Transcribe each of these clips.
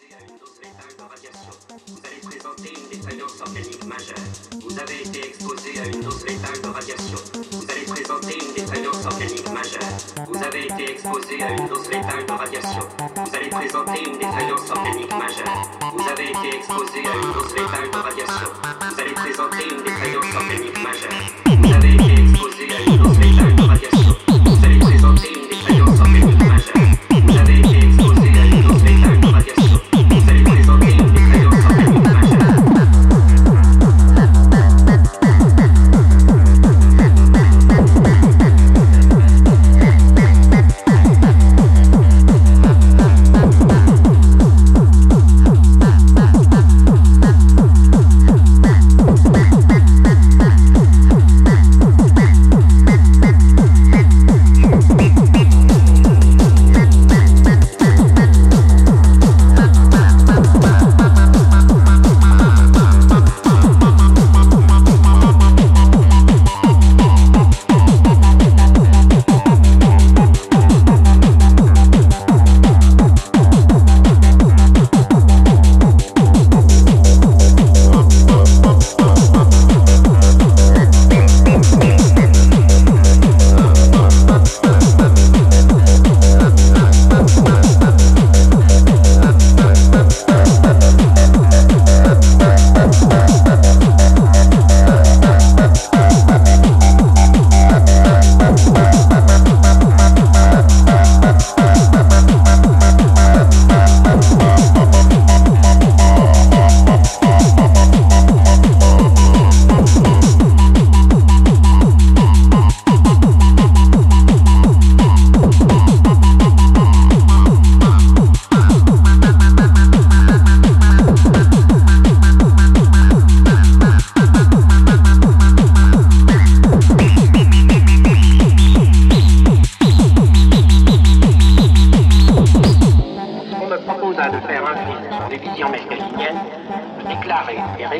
Vous allez présenter une défaillance organique majeure. Vous avez été exposé à une dose létale de radiation. Vous allez présenter une défaillance organique majeure. Vous avez été exposé à une dose létale de radiation. Vous allez présenter une défaillance organique majeure. Vous avez été exposé à une dose létale de radiation. Vous allez présenter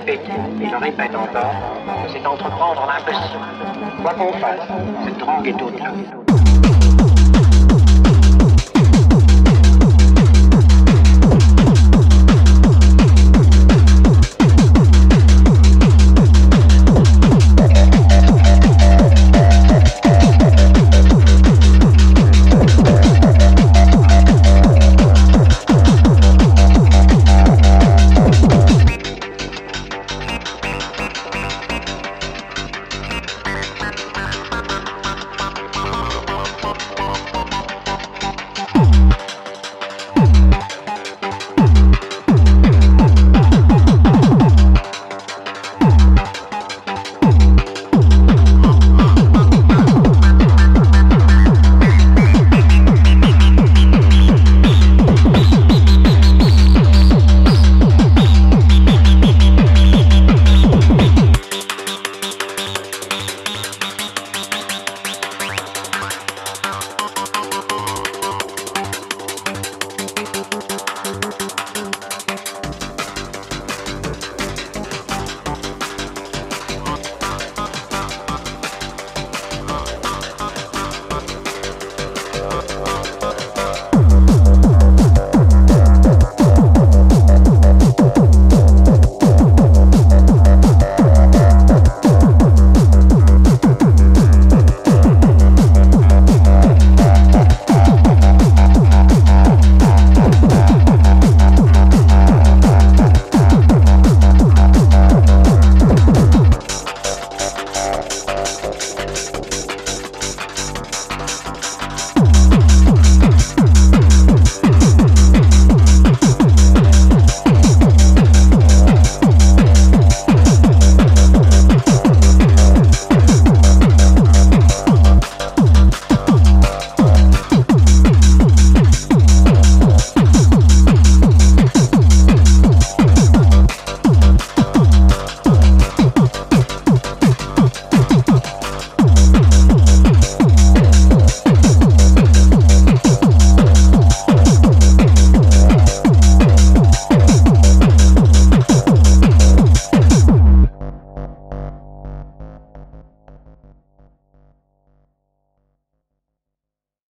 répéter, et je répète encore, c'est entreprendre l'impossible. Quoi qu'on fasse, cette drogue est au-delà.